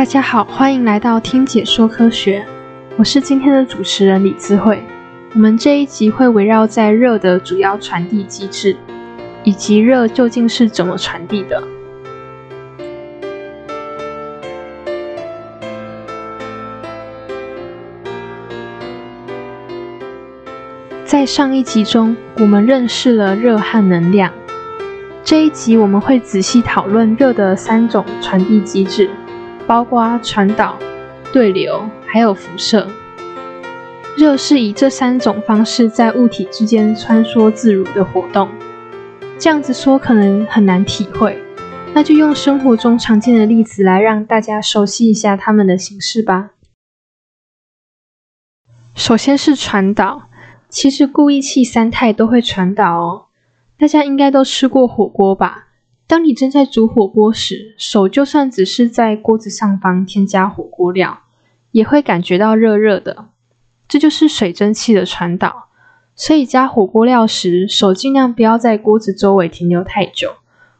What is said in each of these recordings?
大家好，欢迎来到听解说科学，我是今天的主持人李智慧。我们这一集会围绕在热的主要传递机制，以及热究竟是怎么传递的。在上一集中，我们认识了热和能量。这一集我们会仔细讨论热的三种传递机制，包括传导、对流，还有辐射。热是以这三种方式在物体之间穿梭自如的活动。这样子说可能很难体会，那就用生活中常见的例子来让大家熟悉一下它们的形式吧。首先是传导。其实固液气三态都会传导哦。大家应该都吃过火锅吧？当你正在煮火锅时，手就算只是在锅子上方添加火锅料，也会感觉到热热的。这就是水蒸气的传导。所以加火锅料时，手尽量不要在锅子周围停留太久，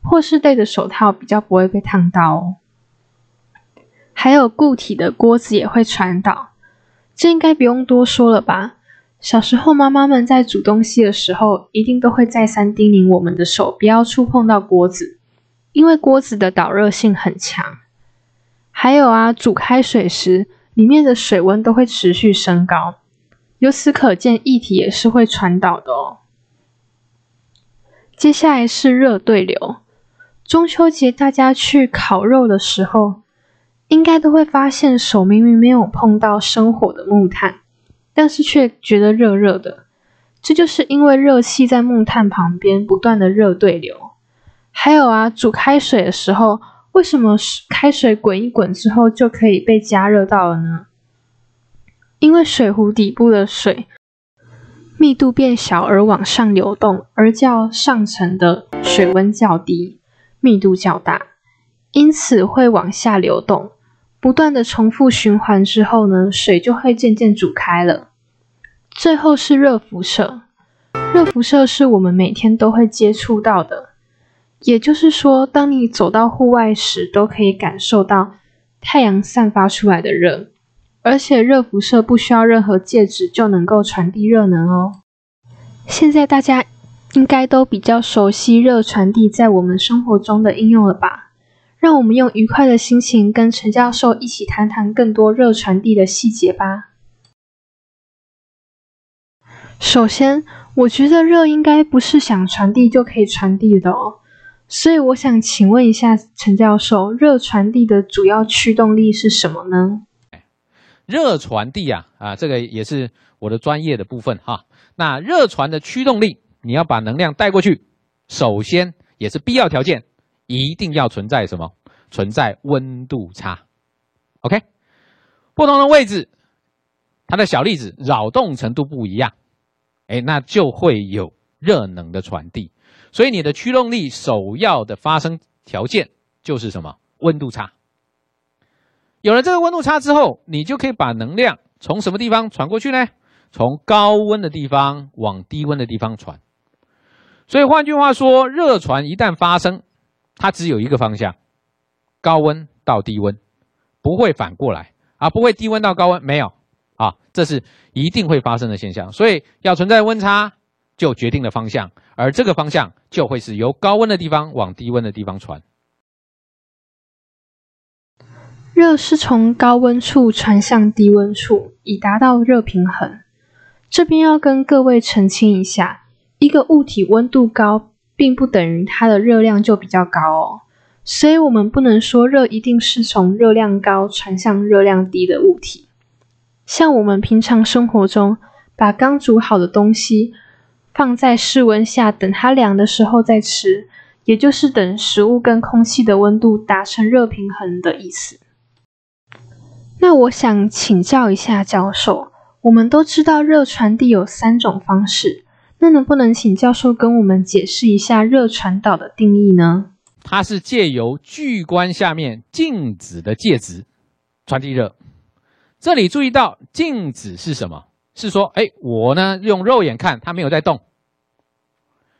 或是戴着手套，比较不会被烫到哦。还有固体的锅子也会传导，这应该不用多说了吧？小时候，妈妈们在煮东西的时候，一定都会再三叮咛我们的手不要触碰到锅子，因为锅子的导热性很强。还有啊，煮开水时，里面的水温都会持续升高，由此可见，液体也是会传导的哦。接下来是热对流。中秋节大家去烤肉的时候，应该都会发现手明明没有碰到生火的木炭。但是却觉得热热的，这就是因为热气在木炭旁边不断的热对流。还有啊，煮开水的时候，为什么开水滚一滚之后就可以被加热到了呢？因为水壶底部的水密度变小而往上流动，而较上层的水温较低，密度较大，因此会往下流动。不断的重复循环之后呢，水就会渐渐煮开了。最后是热辐射，热辐射是我们每天都会接触到的，也就是说，当你走到户外时，都可以感受到太阳散发出来的热，而且热辐射不需要任何介质就能够传递热能哦。现在大家应该都比较熟悉热传递在我们生活中的应用了吧？让我们用愉快的心情跟陈教授一起谈谈更多热传递的细节吧。首先，我觉得热应该不是想传递就可以传递的哦，所以我想请问一下陈教授，热传递的主要驱动力是什么呢？热传递啊，啊，这个也是我的专业的部分哈。那热传的驱动力，你要把能量带过去，首先也是必要条件。一定要存在什么？存在温度差。OK，不同的位置，它的小粒子扰动程度不一样，哎，那就会有热能的传递。所以你的驱动力首要的发生条件就是什么？温度差。有了这个温度差之后，你就可以把能量从什么地方传过去呢？从高温的地方往低温的地方传。所以换句话说，热传一旦发生，它只有一个方向，高温到低温，不会反过来啊，不会低温到高温，没有啊，这是一定会发生的现象。所以要存在温差，就决定了方向，而这个方向就会是由高温的地方往低温的地方传。热是从高温处传向低温处，以达到热平衡。这边要跟各位澄清一下，一个物体温度高。并不等于它的热量就比较高哦，所以我们不能说热一定是从热量高传向热量低的物体。像我们平常生活中，把刚煮好的东西放在室温下，等它凉的时候再吃，也就是等食物跟空气的温度达成热平衡的意思。那我想请教一下教授，我们都知道热传递有三种方式。那能不能请教授跟我们解释一下热传导的定义呢？它是借由聚光下面静止的介质传递热。这里注意到静止是什么？是说，哎，我呢用肉眼看它没有在动。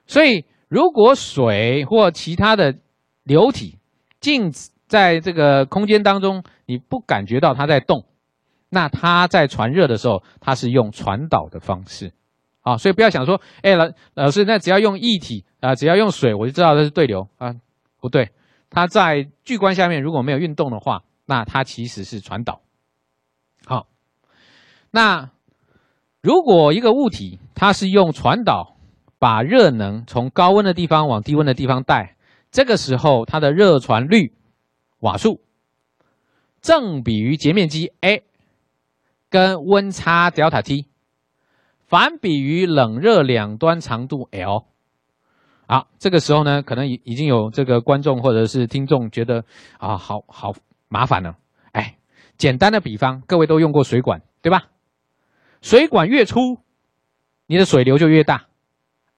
所以如果水或其他的流体静止在这个空间当中，你不感觉到它在动，那它在传热的时候，它是用传导的方式，啊，所以不要想说，哎，老老师，那只要用液体啊，只要用水，我就知道它是对流啊，不对，它在聚光下面如果没有运动的话，那它其实是传导。好，那如果一个物体它是用传导把热能从高温的地方往低温的地方带，这个时候它的热传率瓦数正比于截面积 A 跟温差 delta T，反比于冷热两端长度 L。好，这个时候呢，可能已已经有这个观众或者是听众觉得啊，好好麻烦了。哎，简单的比方，各位都用过水管，对吧？水管越粗，你的水流就越大。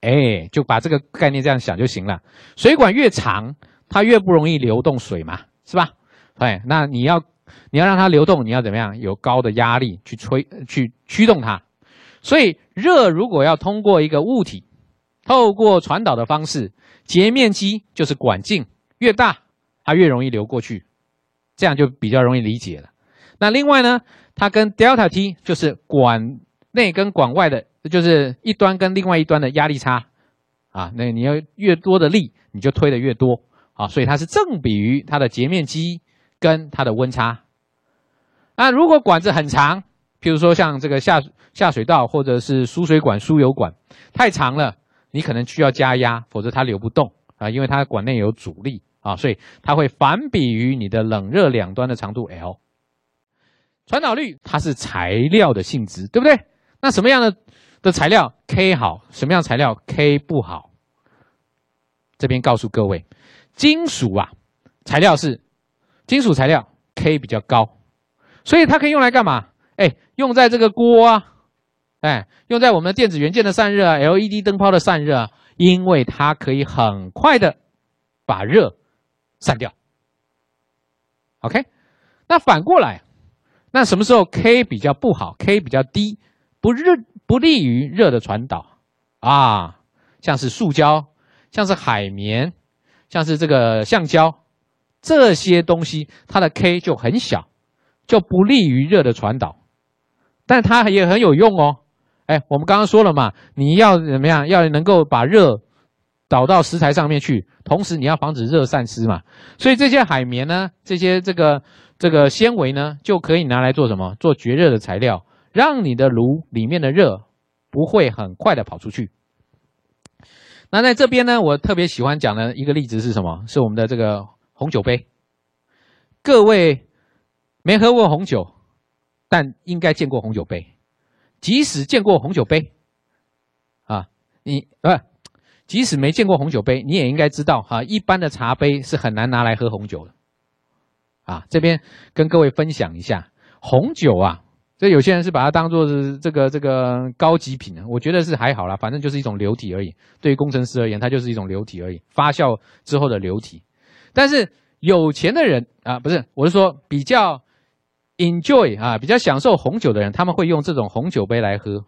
哎，就把这个概念这样想就行了。水管越长，它越不容易流动水嘛，是吧？哎，那你要你要让它流动，你要怎么样？有高的压力去吹去驱动它。所以热如果要通过一个物体，透过传导的方式，截面积就是管径越大，它越容易流过去，这样就比较容易理解了。那另外呢，它跟 delta T 就是管内跟管外的。就是一端跟另外一端的压力差，啊，那你要越多的力，你就推的越多，啊，所以它是正比于它的截面积跟它的温差。那如果管子很长，譬如说像这个下下水道或者是输水管、输油管太长了，你可能需要加压，否则它流不动啊，因为它管内有阻力啊，所以它会反比于你的冷热两端的长度 L。传导率它是材料的性质，对不对？那什么样的？的材料 K 好，什么样材料 K 不好？这边告诉各位，金属啊，材料是金属材料 K 比较高，所以它可以用来干嘛？哎，用在这个锅啊，哎，用在我们的电子元件的散热啊，LED 灯泡的散热啊，因为它可以很快的把热散掉。OK，那反过来，那什么时候 K 比较不好？K 比较低，不热。不利于热的传导啊，像是塑胶，像是海绵，像是这个橡胶，这些东西它的 K 就很小，就不利于热的传导，但它也很有用哦。哎，我们刚刚说了嘛，你要怎么样？要能够把热导到食材上面去，同时你要防止热散失嘛。所以这些海绵呢，这些这个这个纤维呢，就可以拿来做什么？做绝热的材料。让你的炉里面的热不会很快的跑出去。那在这边呢，我特别喜欢讲的一个例子是什么？是我们的这个红酒杯。各位没喝过红酒，但应该见过红酒杯。即使见过红酒杯，啊，你不，即使没见过红酒杯，你也应该知道哈，一般的茶杯是很难拿来喝红酒的。啊，这边跟各位分享一下红酒啊。这有些人是把它当做是这个这个高级品啊，我觉得是还好啦，反正就是一种流体而已。对于工程师而言，它就是一种流体而已，发酵之后的流体。但是有钱的人啊，不是，我是说比较 enjoy 啊，比较享受红酒的人，他们会用这种红酒杯来喝。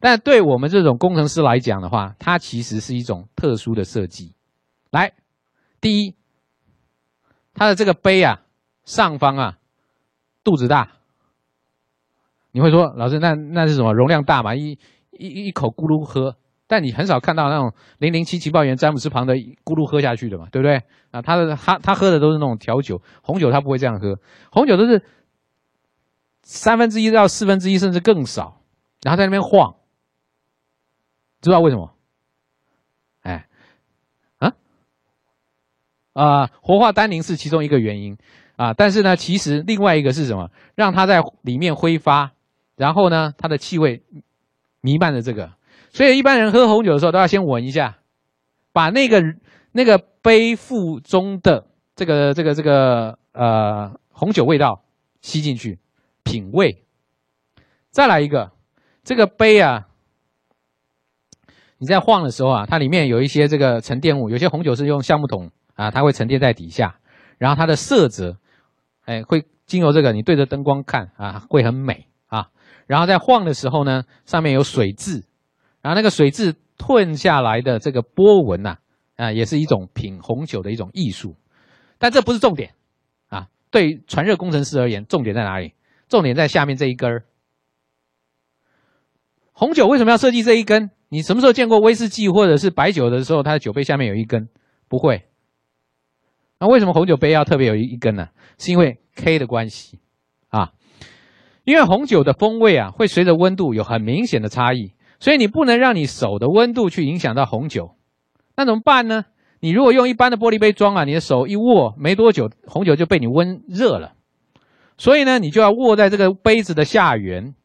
但对我们这种工程师来讲的话，它其实是一种特殊的设计。来，第一，它的这个杯啊，上方啊，肚子大。你会说，老师，那那是什么？容量大嘛，一一一口咕噜喝。但你很少看到那种零零七情报员詹姆斯旁的咕噜喝下去的嘛，对不对？啊，他的他他喝的都是那种调酒，红酒他不会这样喝，红酒都是三分之一到四分之一，甚至更少，然后在那边晃，知道为什么？哎，啊啊，活化单宁是其中一个原因啊，但是呢，其实另外一个是什么？让它在里面挥发。然后呢，它的气味弥漫着这个，所以一般人喝红酒的时候都要先闻一下，把那个那个杯腹中的这个这个这个呃红酒味道吸进去，品味。再来一个，这个杯啊，你在晃的时候啊，它里面有一些这个沉淀物，有些红酒是用橡木桶啊，它会沉淀在底下，然后它的色泽，哎，会经由这个你对着灯光看啊，会很美啊。然后在晃的时候呢，上面有水渍，然后那个水渍吞下来的这个波纹呐，啊，也是一种品红酒的一种艺术。但这不是重点啊对传热工程师而言，重点在哪里？重点在下面这一根儿。红酒为什么要设计这一根？你什么时候见过威士忌或者是白酒的时候，它的酒杯下面有一根？不会。那为什么红酒杯要特别有一一根呢？是因为 K 的关系啊。因为红酒的风味啊，会随着温度有很明显的差异，所以你不能让你手的温度去影响到红酒。那怎么办呢？你如果用一般的玻璃杯装啊，你的手一握，没多久红酒就被你温热了。所以呢，你就要握在这个杯子的下缘，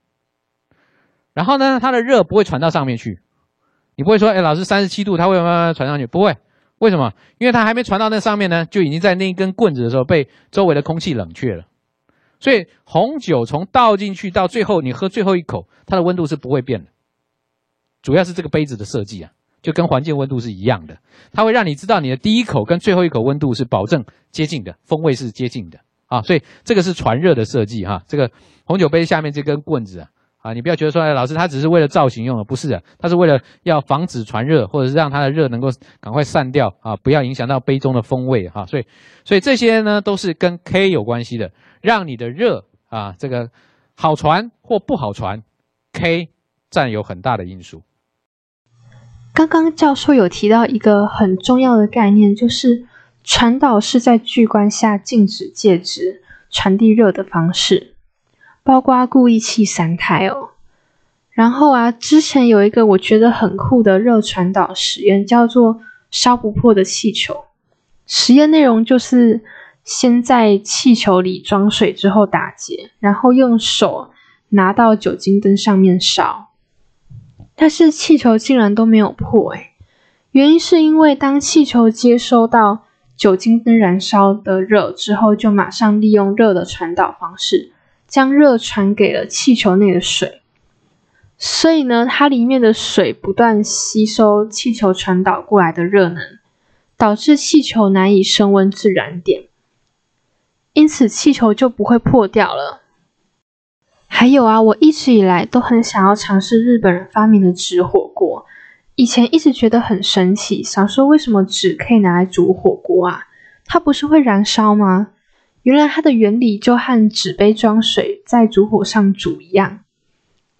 然后呢，它的热不会传到上面去。你不会说，哎，老师三十七度，它会慢慢传上去？不会，为什么？因为它还没传到那上面呢，就已经在那一根棍子的时候被周围的空气冷却了。所以红酒从倒进去到最后你喝最后一口，它的温度是不会变的。主要是这个杯子的设计啊，就跟环境温度是一样的，它会让你知道你的第一口跟最后一口温度是保证接近的，风味是接近的啊。所以这个是传热的设计哈。这个红酒杯下面这根棍子啊。啊，你不要觉得说，哎，老师他只是为了造型用的，不是的，他是为了要防止传热，或者是让它的热能够赶快散掉啊，不要影响到杯中的风味哈。所以，所以这些呢都是跟 K 有关系的，让你的热啊这个好传或不好传，K 占有很大的因素。刚刚教授有提到一个很重要的概念，就是传导是在聚光下静止介质传递热的方式。包括故意气三态哦，然后啊，之前有一个我觉得很酷的热传导实验，叫做烧不破的气球。实验内容就是先在气球里装水之后打结，然后用手拿到酒精灯上面烧，但是气球竟然都没有破诶原因是因为当气球接收到酒精灯燃烧的热之后，就马上利用热的传导方式。将热传给了气球内的水，所以呢，它里面的水不断吸收气球传导过来的热能，导致气球难以升温至燃点，因此气球就不会破掉了。还有啊，我一直以来都很想要尝试日本人发明的纸火锅，以前一直觉得很神奇，想说为什么纸可以拿来煮火锅啊？它不是会燃烧吗？原来它的原理就和纸杯装水在烛火上煮一样，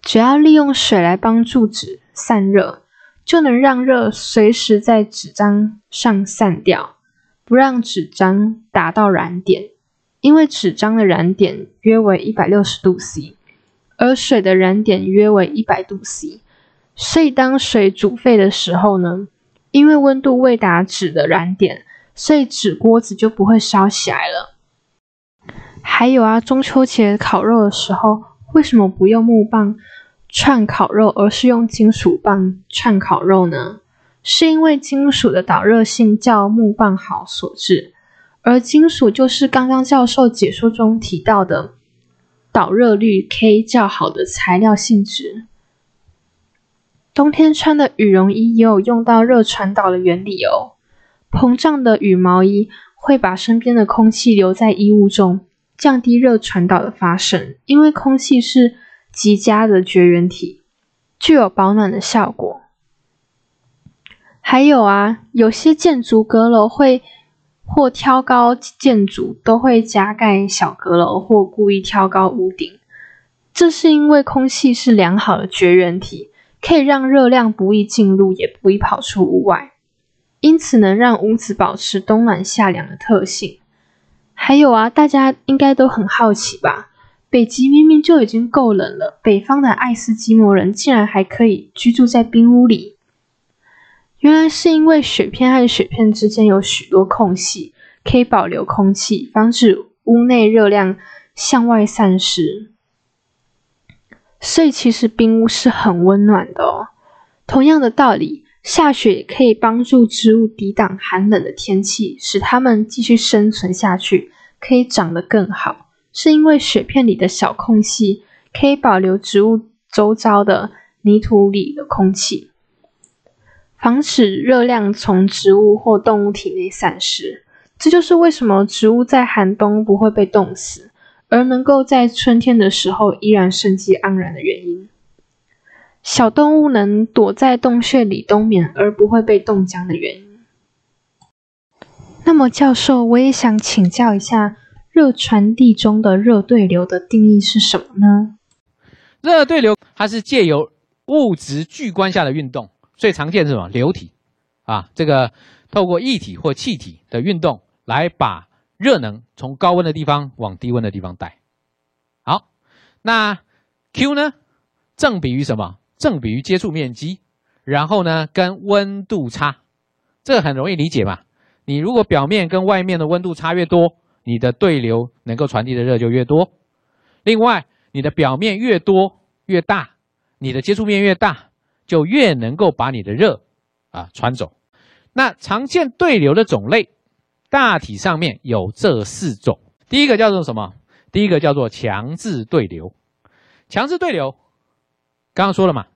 只要利用水来帮助纸散热，就能让热随时在纸张上散掉，不让纸张达到燃点。因为纸张的燃点约为一百六十度 C，而水的燃点约为一百度 C，所以当水煮沸的时候呢，因为温度未达纸的燃点，所以纸锅子就不会烧起来了。还有啊，中秋节烤肉的时候，为什么不用木棒串烤肉，而是用金属棒串烤肉呢？是因为金属的导热性较木棒好所致，而金属就是刚刚教授解说中提到的导热率 K 较好的材料性质。冬天穿的羽绒衣也有用到热传导的原理哦，膨胀的羽毛衣会把身边的空气留在衣物中。降低热传导的发生，因为空气是极佳的绝缘体，具有保暖的效果。还有啊，有些建筑阁楼会或挑高建筑都会加盖小阁楼或故意挑高屋顶，这是因为空气是良好的绝缘体，可以让热量不易进入，也不易跑出屋外，因此能让屋子保持冬暖夏凉的特性。还有啊，大家应该都很好奇吧？北极明明就已经够冷了，北方的爱斯基摩人竟然还可以居住在冰屋里。原来是因为雪片和雪片之间有许多空隙，可以保留空气，防止屋内热量向外散失。所以其实冰屋是很温暖的哦。同样的道理。下雪可以帮助植物抵挡寒冷的天气，使它们继续生存下去，可以长得更好。是因为雪片里的小空隙可以保留植物周遭的泥土里的空气，防止热量从植物或动物体内散失。这就是为什么植物在寒冬不会被冻死，而能够在春天的时候依然生机盎然的原因。小动物能躲在洞穴里冬眠而不会被冻僵的原因。那么，教授，我也想请教一下，热传递中的热对流的定义是什么呢？热对流它是借由物质聚观下的运动，最常见是什么？流体啊，这个透过液体或气体的运动来把热能从高温的地方往低温的地方带。好，那 Q 呢？正比于什么？正比于接触面积，然后呢，跟温度差，这很容易理解嘛。你如果表面跟外面的温度差越多，你的对流能够传递的热就越多。另外，你的表面越多越大，你的接触面越大，就越能够把你的热啊传走。那常见对流的种类，大体上面有这四种。第一个叫做什么？第一个叫做强制对流。强制对流，刚刚说了嘛，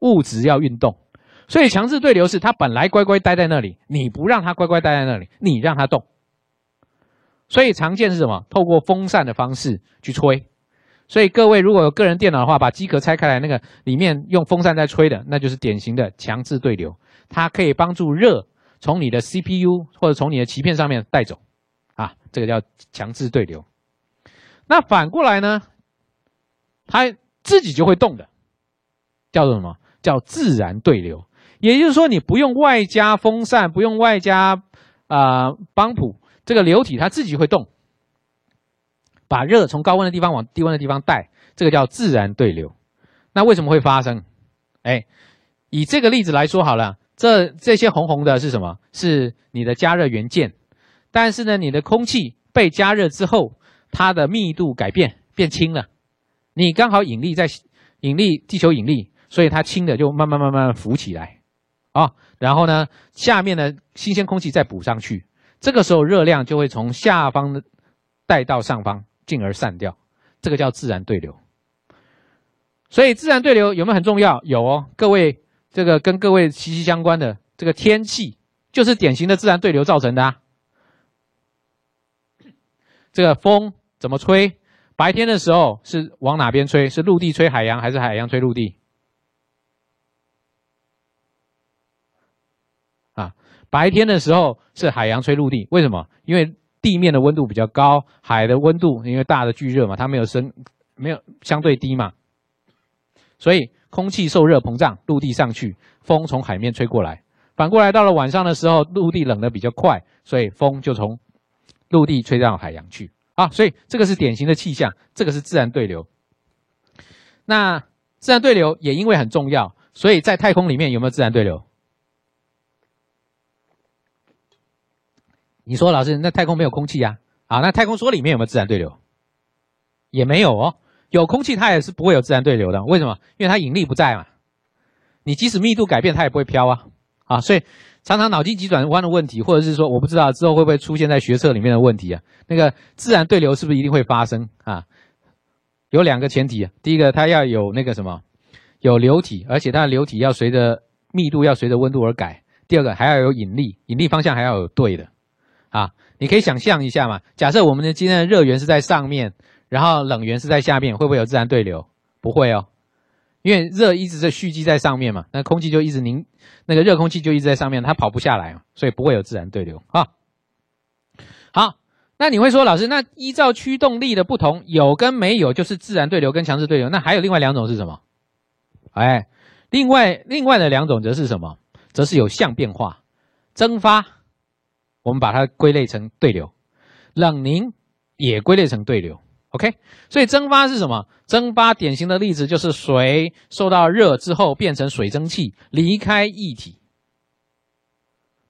物质要运动。所以强制对流是它本来乖乖待在那里，你不让它乖乖待在那里，你让它动。所以常见是什么？透过风扇的方式去吹。所以各位如果有个人电脑的话，把机壳拆开来，那个里面用风扇在吹的，那就是典型的强制对流。它可以帮助热从你的 CPU 或者从你的鳍片上面带走，啊，这个叫强制对流。那反过来呢，它自己就会动的，叫做什么？叫自然对流。也就是说，你不用外加风扇，不用外加啊帮浦，这个流体它自己会动，把热从高温的地方往低温的地方带，这个叫自然对流。那为什么会发生？哎，以这个例子来说好了，这这些红红的是什么？是你的加热元件。但是呢，你的空气被加热之后，它的密度改变变轻了，你刚好引力在引力地球引力，所以它轻的就慢慢慢慢浮起来。啊，然后呢，下面的新鲜空气再补上去，这个时候热量就会从下方带到上方，进而散掉，这个叫自然对流。所以自然对流有没有很重要？有哦，各位，这个跟各位息息相关的这个天气，就是典型的自然对流造成的。啊。这个风怎么吹？白天的时候是往哪边吹？是陆地吹海洋，还是海洋吹陆地？白天的时候是海洋吹陆地，为什么？因为地面的温度比较高，海的温度因为大的聚热嘛，它没有升，没有相对低嘛，所以空气受热膨胀，陆地上去，风从海面吹过来。反过来到了晚上的时候，陆地冷的比较快，所以风就从陆地吹到海洋去啊。所以这个是典型的气象，这个是自然对流。那自然对流也因为很重要，所以在太空里面有没有自然对流？你说老师，那太空没有空气呀？啊，那太空梭里面有没有自然对流？也没有哦。有空气它也是不会有自然对流的。为什么？因为它引力不在嘛。你即使密度改变，它也不会飘啊。啊，所以常常脑筋急转弯的问题，或者是说我不知道之后会不会出现在学测里面的问题啊？那个自然对流是不是一定会发生啊？有两个前提。第一个，它要有那个什么，有流体，而且它的流体要随着密度要随着温度而改。第二个，还要有引力，引力方向还要有对的。啊，你可以想象一下嘛。假设我们的今天的热源是在上面，然后冷源是在下面，会不会有自然对流？不会哦，因为热一直在蓄积在上面嘛，那空气就一直凝，那个热空气就一直在上面，它跑不下来嘛，所以不会有自然对流啊。好，那你会说，老师，那依照驱动力的不同，有跟没有就是自然对流跟强制对流，那还有另外两种是什么？哎，另外另外的两种则是什么？则是有相变化，蒸发。我们把它归类成对流，冷凝也归类成对流。OK，所以蒸发是什么？蒸发典型的例子就是水受到热之后变成水蒸气离开液体。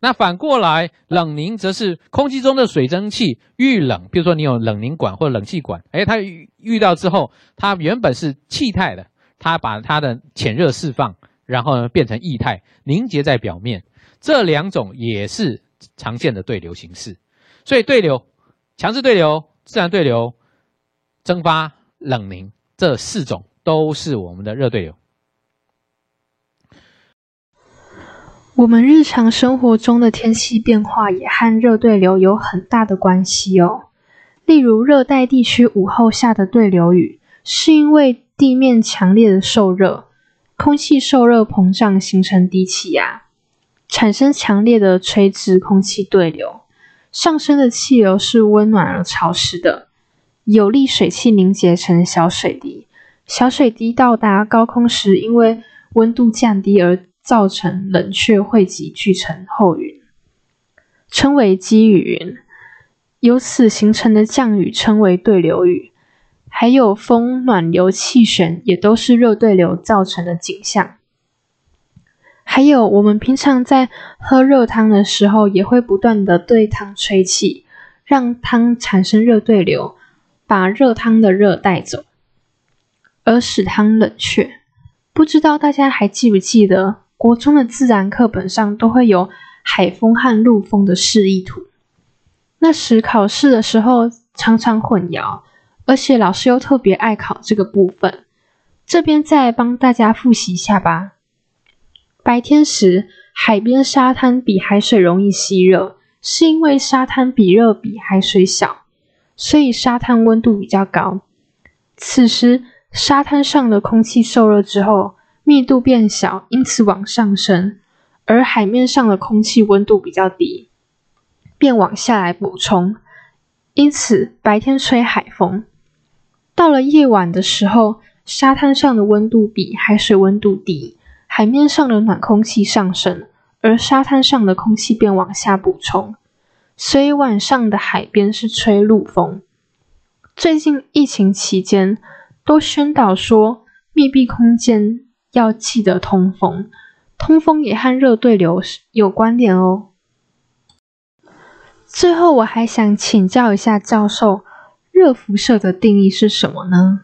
那反过来，冷凝则是空气中的水蒸气遇冷，比如说你有冷凝管或冷气管，哎，它遇到之后，它原本是气态的，它把它的潜热释放，然后呢变成液态凝结在表面。这两种也是。常见的对流形式，所以对流、强制对流、自然对流、蒸发、冷凝这四种都是我们的热对流。我们日常生活中的天气变化也和热对流有很大的关系哦。例如，热带地区午后下的对流雨，是因为地面强烈的受热，空气受热膨胀形成低气压。产生强烈的垂直空气对流，上升的气流是温暖而潮湿的，有利水汽凝结成小水滴。小水滴到达高空时，因为温度降低而造成冷却汇集聚成厚云，称为积雨云。由此形成的降雨称为对流雨。还有风、暖流、气旋，也都是热对流造成的景象。还有，我们平常在喝热汤的时候，也会不断的对汤吹气，让汤产生热对流，把热汤的热带走，而使汤冷却。不知道大家还记不记得，国中的自然课本上都会有海风和陆风的示意图。那时考试的时候，常常混淆。而且老师又特别爱考这个部分，这边再帮大家复习一下吧。白天时，海边沙滩比海水容易吸热，是因为沙滩比热比海水小，所以沙滩温度比较高。此时，沙滩上的空气受热之后，密度变小，因此往上升；而海面上的空气温度比较低，便往下来补充。因此，白天吹海风。到了夜晚的时候，沙滩上的温度比海水温度低，海面上的暖空气上升，而沙滩上的空气便往下补充，所以晚上的海边是吹陆风。最近疫情期间，都宣导说密闭空间要记得通风，通风也和热对流有关联哦。最后，我还想请教一下教授。热辐射的定义是什么呢？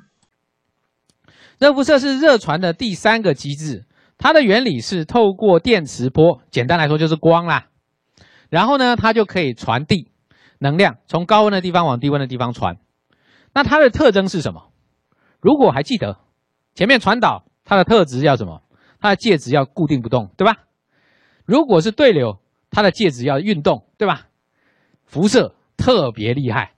热辐射是热传的第三个机制，它的原理是透过电磁波，简单来说就是光啦。然后呢，它就可以传递能量，从高温的地方往低温的地方传。那它的特征是什么？如果还记得前面传导，它的特质要什么？它的介质要固定不动，对吧？如果是对流，它的介质要运动，对吧？辐射特别厉害。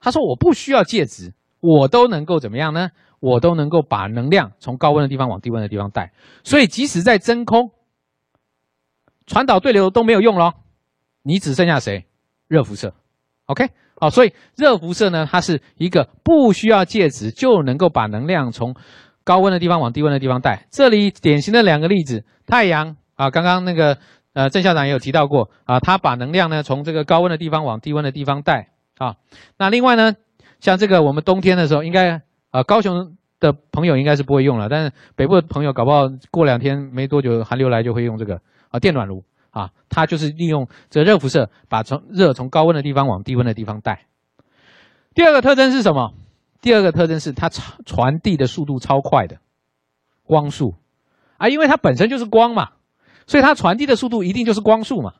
他说：“我不需要介质，我都能够怎么样呢？我都能够把能量从高温的地方往低温的地方带。所以，即使在真空传导对流都没有用咯，你只剩下谁？热辐射。OK，好，所以热辐射呢，它是一个不需要介质就能够把能量从高温的地方往低温的地方带。这里典型的两个例子，太阳啊，刚刚那个呃郑校长也有提到过啊，他把能量呢从这个高温的地方往低温的地方带。”啊，那另外呢，像这个我们冬天的时候，应该啊高雄的朋友应该是不会用了，但是北部的朋友搞不好过两天没多久寒流来就会用这个啊电暖炉啊，它就是利用这热辐射把从热从高温的地方往低温的地方带。第二个特征是什么？第二个特征是它传传递的速度超快的光速啊，因为它本身就是光嘛，所以它传递的速度一定就是光速嘛，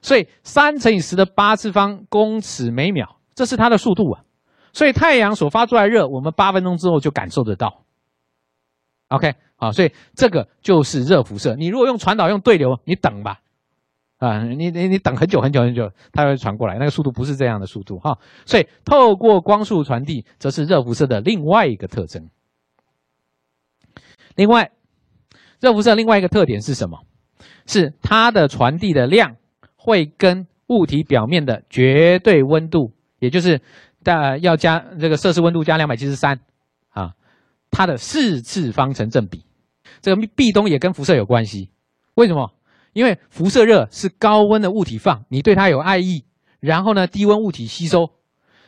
所以三乘以十的八次方公尺每秒。这是它的速度啊，所以太阳所发出来热，我们八分钟之后就感受得到。OK，好，所以这个就是热辐射。你如果用传导用对流，你等吧，啊，你你你等很久很久很久，它会传过来，那个速度不是这样的速度哈。所以透过光速传递，则是热辐射的另外一个特征。另外，热辐射另外一个特点是什么？是它的传递的量会跟物体表面的绝对温度。也就是大要加这个摄氏温度加两百七十三啊，它的四次方成正比。这个壁咚也跟辐射有关系，为什么？因为辐射热是高温的物体放，你对它有爱意，然后呢低温物体吸收，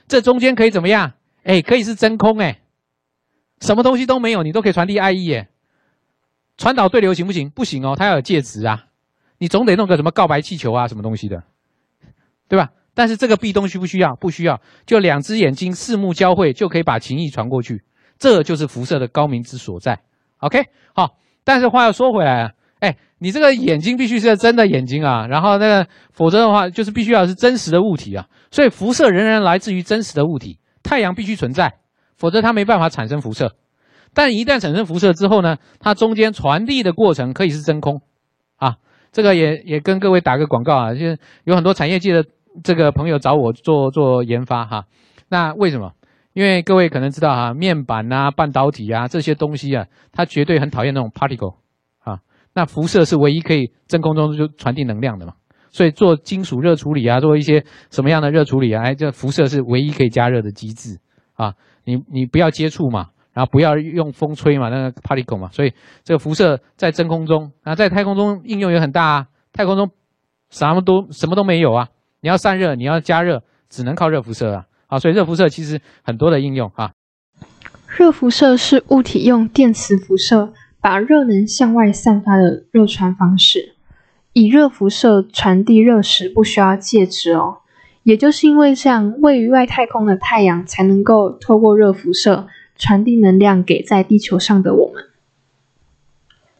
这中间可以怎么样？哎，可以是真空哎，什么东西都没有，你都可以传递爱意耶。传导对流行不行？不行哦，它要有介质啊，你总得弄个什么告白气球啊，什么东西的，对吧？但是这个壁咚需不需要？不需要，就两只眼睛四目交汇就可以把情意传过去，这就是辐射的高明之所在。OK，好。但是话要说回来啊，哎，你这个眼睛必须是真的眼睛啊，然后那个否则的话就是必须要是真实的物体啊。所以辐射仍然来自于真实的物体，太阳必须存在，否则它没办法产生辐射。但一旦产生辐射之后呢，它中间传递的过程可以是真空啊。这个也也跟各位打个广告啊，就是有很多产业界的。这个朋友找我做做研发哈，那为什么？因为各位可能知道哈，面板啊、半导体啊这些东西啊，它绝对很讨厌那种 particle 啊。那辐射是唯一可以真空中就传递能量的嘛。所以做金属热处理啊，做一些什么样的热处理啊，哎，这辐射是唯一可以加热的机制。啊，你你不要接触嘛，然后不要用风吹嘛，那个 particle 嘛，所以这个辐射在真空中，那在太空中应用也很大啊。太空中什么都什么都没有啊，你要散热，你要加热，只能靠热辐射啊。啊，所以热辐射其实很多的应用啊。热辐射是物体用电磁辐射把热能向外散发的热传方式。以热辐射传递热时不需要介质哦，也就是因为这样，位于外太空的太阳才能够透过热辐射传递能量给在地球上的我们。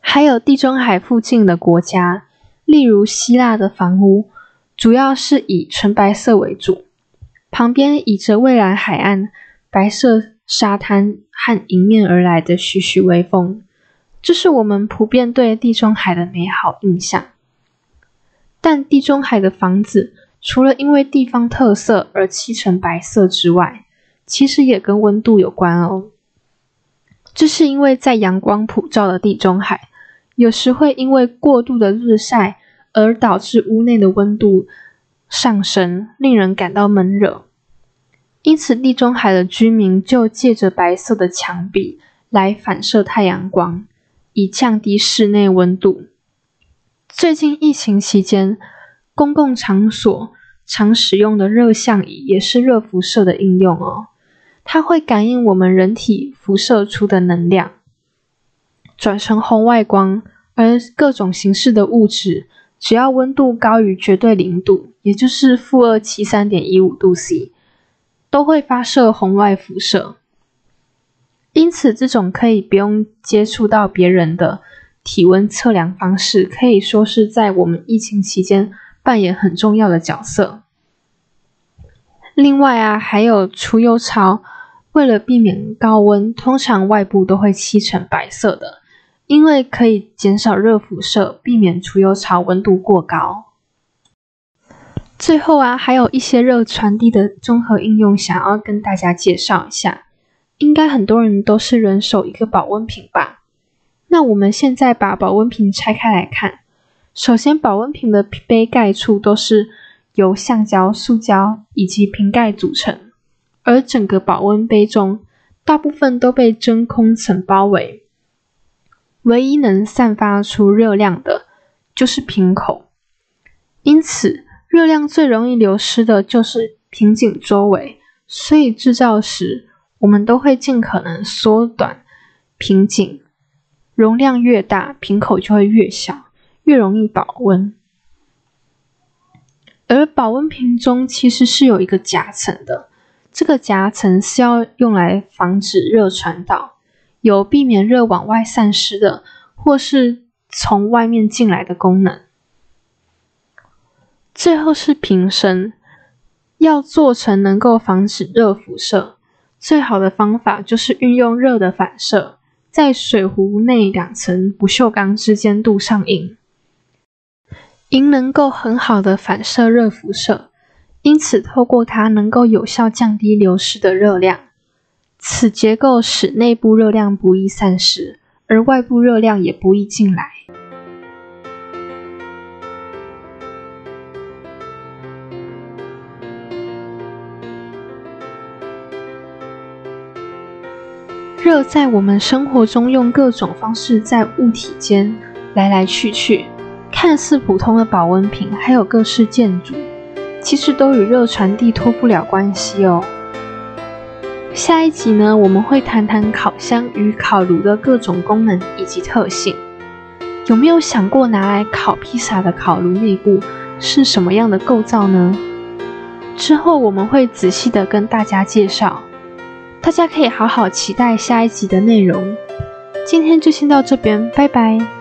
还有地中海附近的国家，例如希腊的房屋，主要是以纯白色为主，旁边倚着蔚蓝海岸，白色沙滩和迎面而来的徐徐微风，这是我们普遍对地中海的美好印象。但地中海的房子除了因为地方特色而漆成白色之外，其实也跟温度有关哦。这是因为在阳光普照的地中海，有时会因为过度的日晒而导致屋内的温度上升，令人感到闷热。因此，地中海的居民就借着白色的墙壁来反射太阳光，以降低室内温度。最近疫情期间，公共场所常使用的热像仪也是热辐射的应用哦。它会感应我们人体辐射出的能量，转成红外光。而各种形式的物质，只要温度高于绝对零度，也就是负二七三点一五度 C，都会发射红外辐射。因此，这种可以不用接触到别人的。体温测量方式可以说是在我们疫情期间扮演很重要的角色。另外啊，还有除油槽，为了避免高温，通常外部都会漆成白色的，因为可以减少热辐射，避免除油槽温度过高。最后啊，还有一些热传递的综合应用，想要跟大家介绍一下。应该很多人都是人手一个保温瓶吧？那我们现在把保温瓶拆开来看，首先保温瓶的杯盖处都是由橡胶、塑胶以及瓶盖组成，而整个保温杯中大部分都被真空层包围，唯一能散发出热量的就是瓶口，因此热量最容易流失的就是瓶颈周围，所以制造时我们都会尽可能缩短瓶颈。容量越大，瓶口就会越小，越容易保温。而保温瓶中其实是有一个夹层的，这个夹层是要用来防止热传导，有避免热往外散失的，或是从外面进来的功能。最后是瓶身，要做成能够防止热辐射，最好的方法就是运用热的反射。在水壶内两层不锈钢之间镀上银，银能够很好的反射热辐射，因此透过它能够有效降低流失的热量。此结构使内部热量不易散失，而外部热量也不易进来。热在我们生活中用各种方式在物体间来来去去，看似普通的保温瓶，还有各式建筑，其实都与热传递脱不了关系哦。下一集呢，我们会谈谈烤箱与烤炉的各种功能以及特性。有没有想过拿来烤披萨的烤炉内部是什么样的构造呢？之后我们会仔细的跟大家介绍。大家可以好好期待下一集的内容。今天就先到这边，拜拜。